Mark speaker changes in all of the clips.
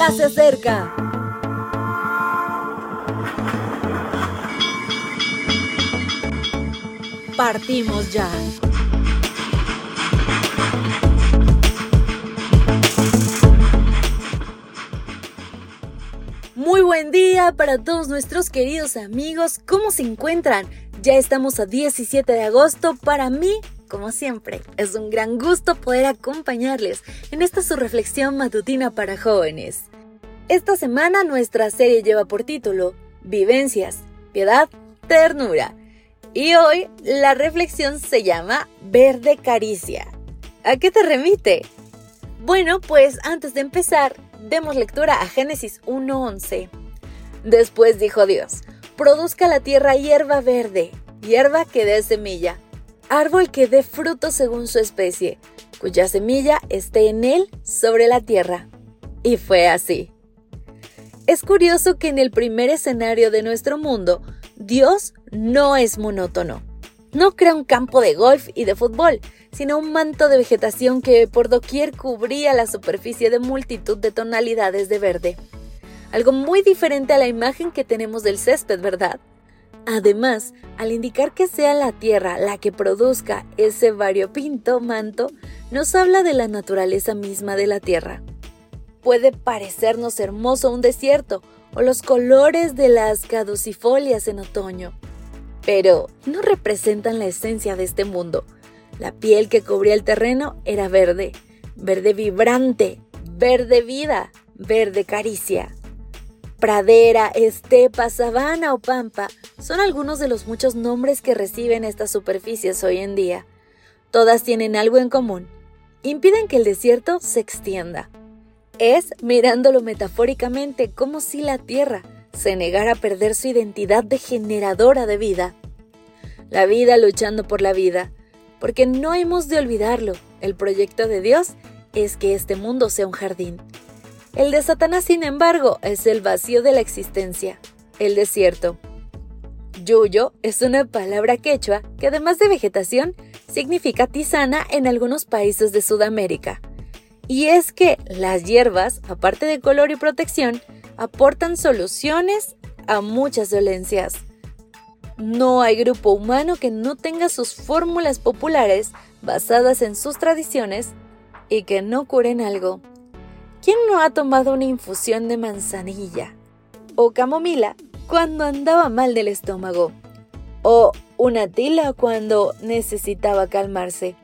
Speaker 1: ya se acerca. Partimos ya. Muy buen día para todos nuestros queridos amigos. ¿Cómo se encuentran? Ya estamos a 17 de agosto. Para mí, como siempre, es un gran gusto poder acompañarles en esta su reflexión matutina para jóvenes. Esta semana nuestra serie lleva por título Vivencias, Piedad, Ternura. Y hoy la reflexión se llama Verde Caricia. ¿A qué te remite? Bueno, pues antes de empezar, demos lectura a Génesis 1.11. Después dijo Dios, produzca la tierra hierba verde, hierba que dé semilla, árbol que dé fruto según su especie, cuya semilla esté en él sobre la tierra. Y fue así. Es curioso que en el primer escenario de nuestro mundo, Dios no es monótono. No crea un campo de golf y de fútbol, sino un manto de vegetación que por doquier cubría la superficie de multitud de tonalidades de verde. Algo muy diferente a la imagen que tenemos del césped, ¿verdad? Además, al indicar que sea la tierra la que produzca ese variopinto manto, nos habla de la naturaleza misma de la tierra. Puede parecernos hermoso un desierto o los colores de las caducifolias en otoño, pero no representan la esencia de este mundo. La piel que cubría el terreno era verde, verde vibrante, verde vida, verde caricia. Pradera, estepa, sabana o pampa son algunos de los muchos nombres que reciben estas superficies hoy en día. Todas tienen algo en común. Impiden que el desierto se extienda. Es, mirándolo metafóricamente, como si la tierra se negara a perder su identidad de generadora de vida. La vida luchando por la vida, porque no hemos de olvidarlo, el proyecto de Dios es que este mundo sea un jardín. El de Satanás, sin embargo, es el vacío de la existencia, el desierto. Yuyo es una palabra quechua que además de vegetación significa tisana en algunos países de Sudamérica. Y es que las hierbas, aparte de color y protección, aportan soluciones a muchas dolencias. No hay grupo humano que no tenga sus fórmulas populares basadas en sus tradiciones y que no curen algo. ¿Quién no ha tomado una infusión de manzanilla o camomila cuando andaba mal del estómago? ¿O una tila cuando necesitaba calmarse?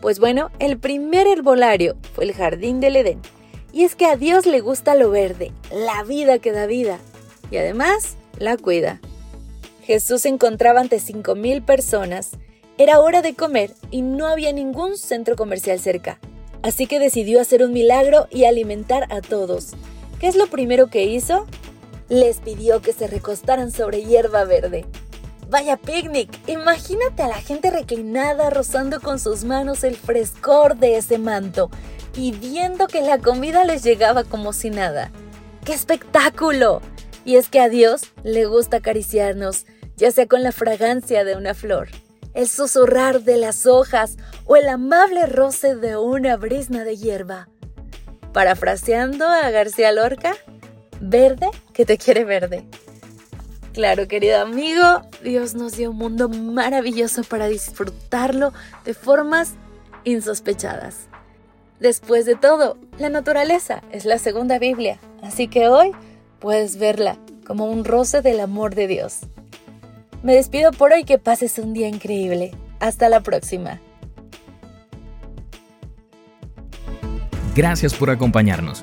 Speaker 1: Pues bueno, el primer herbolario fue el jardín del Edén. Y es que a Dios le gusta lo verde, la vida que da vida, y además la cuida. Jesús se encontraba ante 5.000 personas. Era hora de comer y no había ningún centro comercial cerca. Así que decidió hacer un milagro y alimentar a todos. ¿Qué es lo primero que hizo? Les pidió que se recostaran sobre hierba verde. Vaya picnic, imagínate a la gente reclinada rozando con sus manos el frescor de ese manto y viendo que la comida les llegaba como si nada. ¡Qué espectáculo! Y es que a Dios le gusta acariciarnos, ya sea con la fragancia de una flor el susurrar de las hojas o el amable roce de una brisna de hierba. Parafraseando a García Lorca, verde que te quiere verde. Claro, querido amigo, Dios nos dio un mundo maravilloso para disfrutarlo de formas insospechadas. Después de todo, la naturaleza es la segunda Biblia, así que hoy puedes verla como un roce del amor de Dios. Me despido por hoy, que pases un día increíble. Hasta la próxima.
Speaker 2: Gracias por acompañarnos.